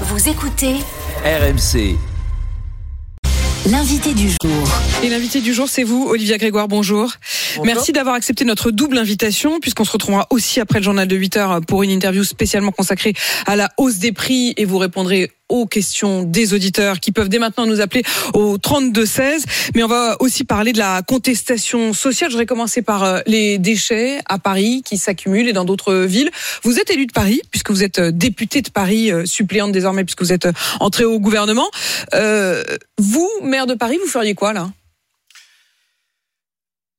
Vous écoutez RMC. L'invité du jour. Et l'invité du jour, c'est vous, Olivia Grégoire, bonjour. Merci d'avoir accepté notre double invitation, puisqu'on se retrouvera aussi après le journal de 8 heures pour une interview spécialement consacrée à la hausse des prix et vous répondrez aux questions des auditeurs qui peuvent dès maintenant nous appeler au 32 16. Mais on va aussi parler de la contestation sociale. Je vais commencer par euh, les déchets à Paris qui s'accumulent et dans d'autres villes. Vous êtes élu de Paris puisque vous êtes euh, député de Paris, euh, suppléante désormais puisque vous êtes entré au gouvernement. Euh, vous, maire de Paris, vous feriez quoi là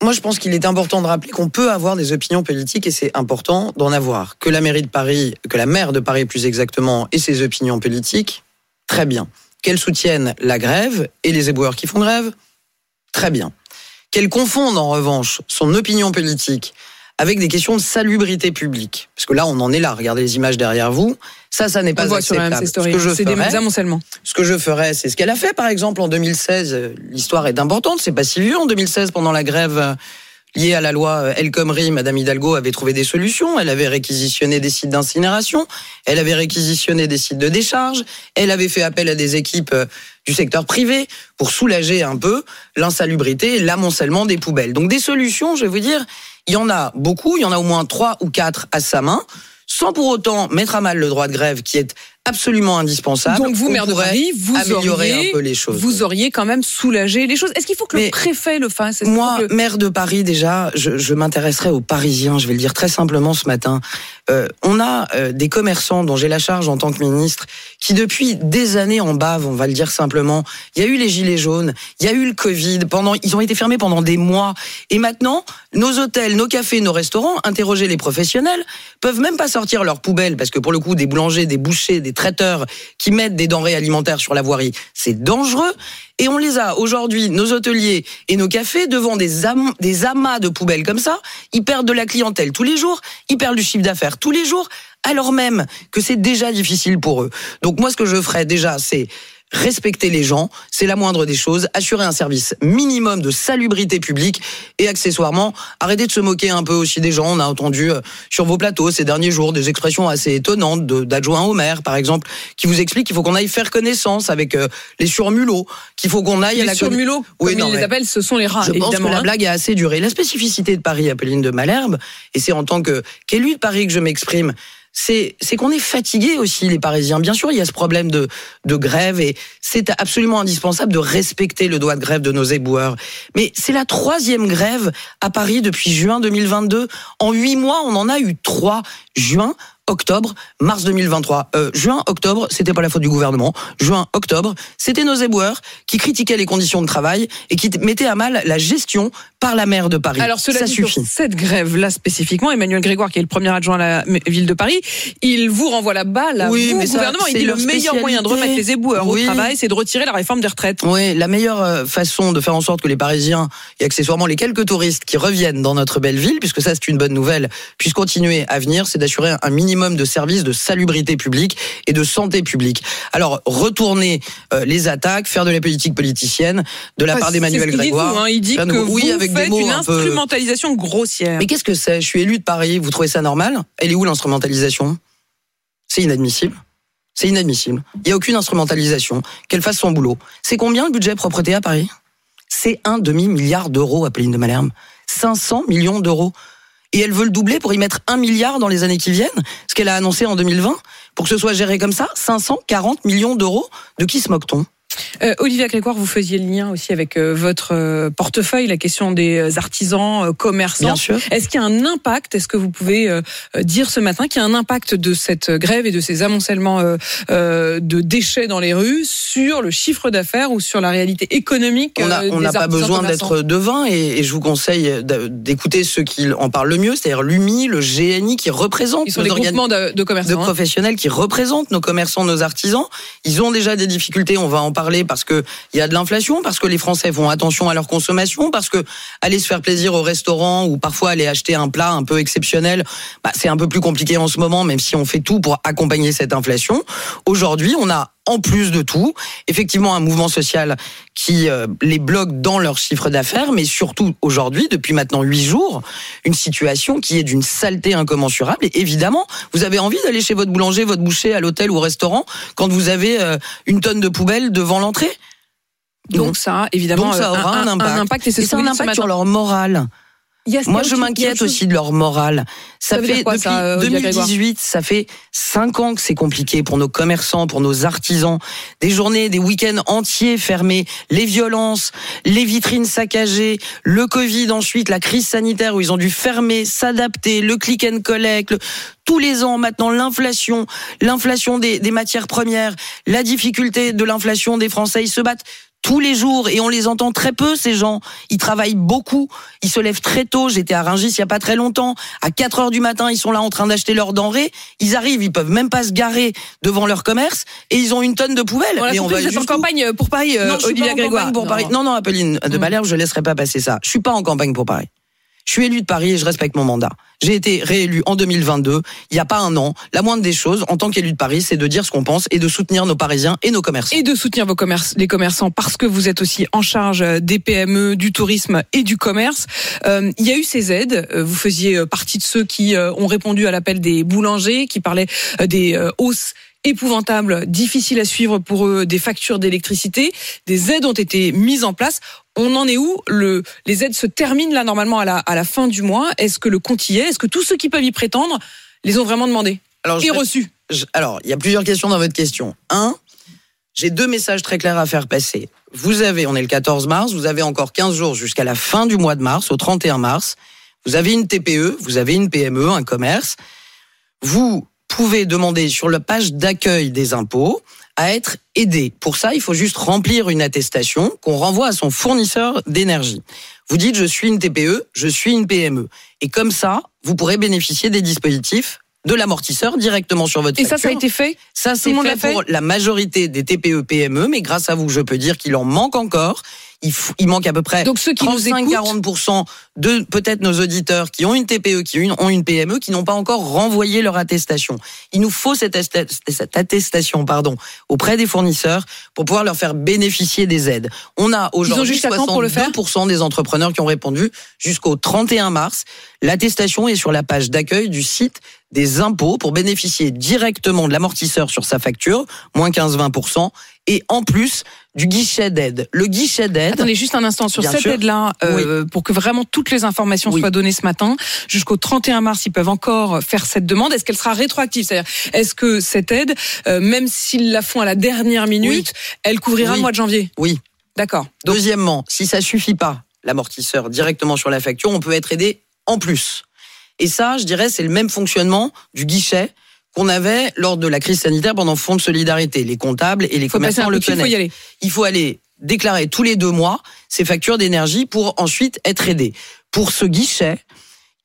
Moi, je pense qu'il est important de rappeler qu'on peut avoir des opinions politiques et c'est important d'en avoir. Que la mairie de Paris, que la maire de Paris plus exactement, ait ses opinions politiques, très bien. Qu'elle soutienne la grève et les éboueurs qui font grève, très bien. Qu'elle confonde en revanche son opinion politique avec des questions de salubrité publique. Parce que là, on en est là. Regardez les images derrière vous. Ça, ça n'est pas voit sur acceptable. Story. Ce que je C'est des amoncellements. ce que je ferais, c'est ce qu'elle a fait, par exemple, en 2016. Euh, L'histoire est importante, c'est pas si vieux. En 2016, pendant la grève euh, liée à la loi euh, El Khomri, Madame Hidalgo avait trouvé des solutions. Elle avait réquisitionné des sites d'incinération. Elle avait réquisitionné des sites de décharge. Elle avait fait appel à des équipes euh, du secteur privé pour soulager un peu l'insalubrité l'amoncellement des poubelles. Donc des solutions, je vais vous dire, il y en a beaucoup. Il y en a au moins trois ou quatre à sa main. Sans pour autant mettre à mal le droit de grève qui est absolument indispensable. Donc vous, maire de Paris, vous améliorer auriez, un peu les choses. vous auriez quand même soulagé les choses. Est-ce qu'il faut que le préfet le fasse? Moi, que- maire de Paris, déjà, je, je m'intéresserai aux Parisiens. Je vais le dire très simplement ce matin. Euh, on a euh, des commerçants dont j'ai la charge en tant que ministre qui, depuis des années en bave, on va le dire simplement. Il y a eu les gilets jaunes, il y a eu le Covid. Pendant, ils ont été fermés pendant des mois. Et maintenant, nos hôtels, nos cafés, nos restaurants, interrogez les professionnels, peuvent même pas sortir leurs poubelles parce que pour le coup, des boulangers, des bouchers, des traiteurs qui mettent des denrées alimentaires sur la voirie, c'est dangereux. Et on les a aujourd'hui, nos hôteliers et nos cafés, devant des, des amas de poubelles comme ça. Ils perdent de la clientèle tous les jours, ils perdent du chiffre d'affaires tous les jours, alors même que c'est déjà difficile pour eux. Donc moi, ce que je ferais déjà, c'est respecter les gens, c'est la moindre des choses, assurer un service minimum de salubrité publique et accessoirement arrêter de se moquer un peu aussi des gens. On a entendu euh, sur vos plateaux ces derniers jours des expressions assez étonnantes d'adjoints au maire, par exemple, qui vous expliquent qu'il faut qu'on aille faire connaissance avec euh, les surmulots, qu'il faut qu'on aille à les la surmulots, Oui, comme non, ils les appellent, ce sont les rats, je pense évidemment. que la hein. blague a assez duré. La spécificité de Paris, Apolline de Malherbe, et c'est en tant que qu'élu de Paris que je m'exprime, c'est qu'on est fatigué aussi les Parisiens. Bien sûr, il y a ce problème de de grève et c'est absolument indispensable de respecter le droit de grève de nos éboueurs. Mais c'est la troisième grève à Paris depuis juin 2022. En huit mois, on en a eu trois. Juin, octobre, mars 2023. Euh, juin, octobre, c'était pas la faute du gouvernement. Juin, octobre, c'était nos éboueurs qui critiquaient les conditions de travail et qui mettaient à mal la gestion par la maire de Paris. Alors cela ça dit, suffit. sur cette grève-là spécifiquement, Emmanuel Grégoire, qui est le premier adjoint à la ville de Paris, il vous renvoie la balle à Oui, vous, mais ça, gouvernement. Il dit le leur meilleur moyen de remettre les éboueurs Oui. au travail, c'est de retirer la réforme des retraites. Oui, la meilleure euh, façon de faire en sorte que les Parisiens et accessoirement les quelques touristes qui reviennent dans notre belle ville, puisque ça c'est une bonne nouvelle, puissent continuer à venir, c'est d'assurer un minimum de services de salubrité publique et de santé publique. Alors retourner euh, les attaques, faire de la politique politicienne de la Enfin, part d'Emmanuel qu'il dit Grégoire. vous, hein. Il dit que oui, avec des mots une un peu- instrumentalisation grossière. Mais qu'est-ce que c'est? Je suis élu de Paris, vous trouvez ça normal? Elle est où l'instrumentalisation? C'est inadmissible. C'est inadmissible. Il n'y a aucune instrumentalisation. Qu'elle fasse son boulot. C'est combien le budget propreté à Paris? C'est un demi-milliard d'euros, Apolline de Malherbe. 500 millions d'euros. Et elle veut le doubler pour y mettre un milliard dans les années qui viennent, ce qu'elle a annoncé en 2020, pour que ce soit géré comme ça, 540 millions d'euros. De qui se moque-t-on? Euh, Olivia Grégoire, vous faisiez le lien aussi avec euh, votre euh, portefeuille, la question des euh, artisans, commerçants. Bien sûr. Est-ce qu'il y a un impact Est-ce que vous pouvez dire ce matin qu'il y a un impact de cette grève et de ces amoncellements de déchets dans les rues sur le chiffre d'affaires ou sur la réalité économique On n'a pas besoin commerçants? d'être devin et, et je vous conseille d'écouter ceux qui en parlent le mieux, c'est-à-dire l'UMI, le GNI qui représente Ils sont les groupements de, de de commerçants. hein. professionnels qui représentent nos commerçants, nos artisans. Ils ont déjà des difficultés, on va en parler parce que il y a de l'inflation, parce que les Français font attention à leur consommation, parce que aller se faire plaisir au restaurant ou parfois aller acheter un plat un peu exceptionnel, bah, c'est un peu plus compliqué en ce moment, même si on fait tout pour accompagner cette inflation. Aujourd'hui, on a en plus de tout, effectivement, un mouvement social qui euh, les bloque dans leur chiffre d'affaires, mais surtout aujourd'hui, depuis maintenant huit jours, une situation qui est d'une saleté incommensurable. Et évidemment, vous avez envie d'aller chez votre boulanger, votre boucher, à l'hôtel ou au restaurant quand vous avez euh, une tonne de poubelle devant l'entrée? Donc, ça, évidemment, ça aura un, impact. et c'est un impact sur leur morale. Moi, je m'inquiète aussi de leur morale. Ça, fait depuis 2018, ça fait cinq ans que c'est compliqué pour nos commerçants, pour nos artisans. Des journées, des week-ends entiers fermés, les violences, les vitrines saccagées, le Covid ensuite, la crise sanitaire où ils ont dû fermer, s'adapter, le click and collect, tous les ans maintenant l'inflation, l'inflation des, des matières premières, la difficulté de l'inflation des Français, ils se battent tous les jours et on les entend très peu ces gens. Ils travaillent beaucoup, ils se lèvent très tôt. J'étais à Rungis il y a pas très longtemps. À 4 heures du matin, ils sont là en train d'acheter leurs denrées. Ils arrivent, ils peuvent même pas se garer devant leur commerce et ils ont une tonne de poubelles. et on va vous êtes en campagne pour Paris, euh, non, Olivier Grégoire. Pour Paris. Non, non, Apolline de Malherbe, je laisserai pas passer ça. Je suis pas en campagne pour Paris. Je suis élu de Paris et je respecte mon mandat. J'ai été réélu en 2022, il n'y a pas un an. La moindre des choses, en tant qu'élu de Paris, c'est de dire ce qu'on pense et de soutenir nos Parisiens et nos commerçants. Et de soutenir vos commerces, les commerçants parce que vous êtes aussi en charge des PME, du tourisme et du commerce. Euh, il y a eu ces aides. Euh, vous faisiez partie de ceux qui euh, ont répondu à l'appel des boulangers, qui parlaient des hausses épouvantables, difficiles à suivre pour eux, des factures d'électricité. Des aides ont été mises en place on en est où le, Les aides se terminent là normalement à la, à la fin du mois. Est-ce que le compte y est? Est-ce que tous ceux qui peuvent y prétendre les ont vraiment demandé alors, et reçus Alors, il y a plusieurs questions dans votre question. Un, j'ai deux messages très clairs à faire passer. Vous avez, on est le 14 mars, vous avez encore 15 jours jusqu'à la fin du mois de mars, au 31 mars. Vous avez une TPE, vous avez une PME, un commerce. Vous pouvez demander sur la page d'accueil des impôts à être aidé. Pour ça, il faut juste remplir une attestation qu'on renvoie à son fournisseur d'énergie. Vous dites je suis une TPE, je suis une PME. Et comme ça, vous pourrez bénéficier des dispositifs de l'amortisseur directement sur votre Et ça, ça a été fait? Ça, c'est fait, fait, pour la majorité des TPE, PME, mais grâce à vous, je peux dire qu'il en manque encore il, il, manque à peu près Donc ceux qui 35-40% de peut-être nos auditeurs qui ont une TPE, qui ont une PME, qui n'ont pas encore renvoyé leur attestation. Il nous faut cette, cette attestation pardon, auprès des fournisseurs pour pouvoir leur faire bénéficier des aides. On a aujourd'hui 62% des entrepreneurs qui ont répondu jusqu'au 31 mars. L'attestation est sur la page d'accueil du site des impôts pour bénéficier directement de l'amortisseur sur sa facture, moins 15-20%, et en plus du guichet d'aide. Le guichet d'aide. Attendez juste un instant sur cette aide-là, euh, pour que vraiment toutes les informations soient données ce matin. Jusqu'au 31 mars, ils peuvent encore faire cette demande. Est-ce qu'elle sera rétroactive? C'est-à-dire, est-ce que cette aide, euh, même s'ils la font à la dernière minute, elle couvrira le mois de janvier? Oui. D'accord. Deuxièmement, si ça suffit pas, l'amortisseur directement sur la facture, on peut être aidé en plus. Et ça, je dirais, c'est le même fonctionnement du guichet qu'on avait lors de la crise sanitaire pendant Fonds de solidarité. Les comptables et les commerçants le connaissent. Il faut y aller. Il faut aller déclarer tous les deux mois ses factures d'énergie pour ensuite être aidé. Pour ce guichet,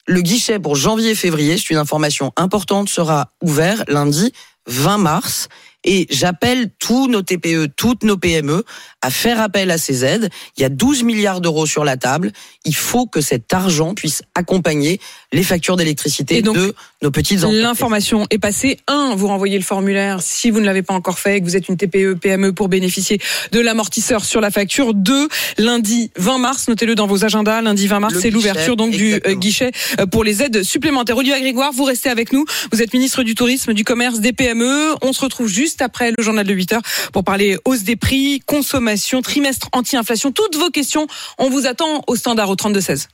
le guichet pour janvier-février, c'est une information importante, sera ouvert lundi 20 mars. Et j'appelle tous nos TPE, toutes nos PME à faire appel à ces aides. Il y a 12 milliards d'euros sur la table. Il faut que cet argent puisse accompagner les factures d'électricité de nos petites entreprises. L'information est passée. Un, vous renvoyez le formulaire si vous ne l'avez pas encore fait et que vous êtes une TPE, PME pour bénéficier de l'amortisseur sur la facture. Deux, lundi 20 mars, notez-le dans vos agendas. Lundi 20 mars, c'est l'ouverture donc du euh, guichet euh, pour les aides supplémentaires. Olivier Grégoire, vous restez avec nous. Vous êtes ministre du Tourisme, du Commerce, des PME. On se retrouve juste après le journal de 8 heures pour parler hausse des prix, consommation trimestre anti-inflation. Toutes vos questions, on vous attend au standard au 32 16.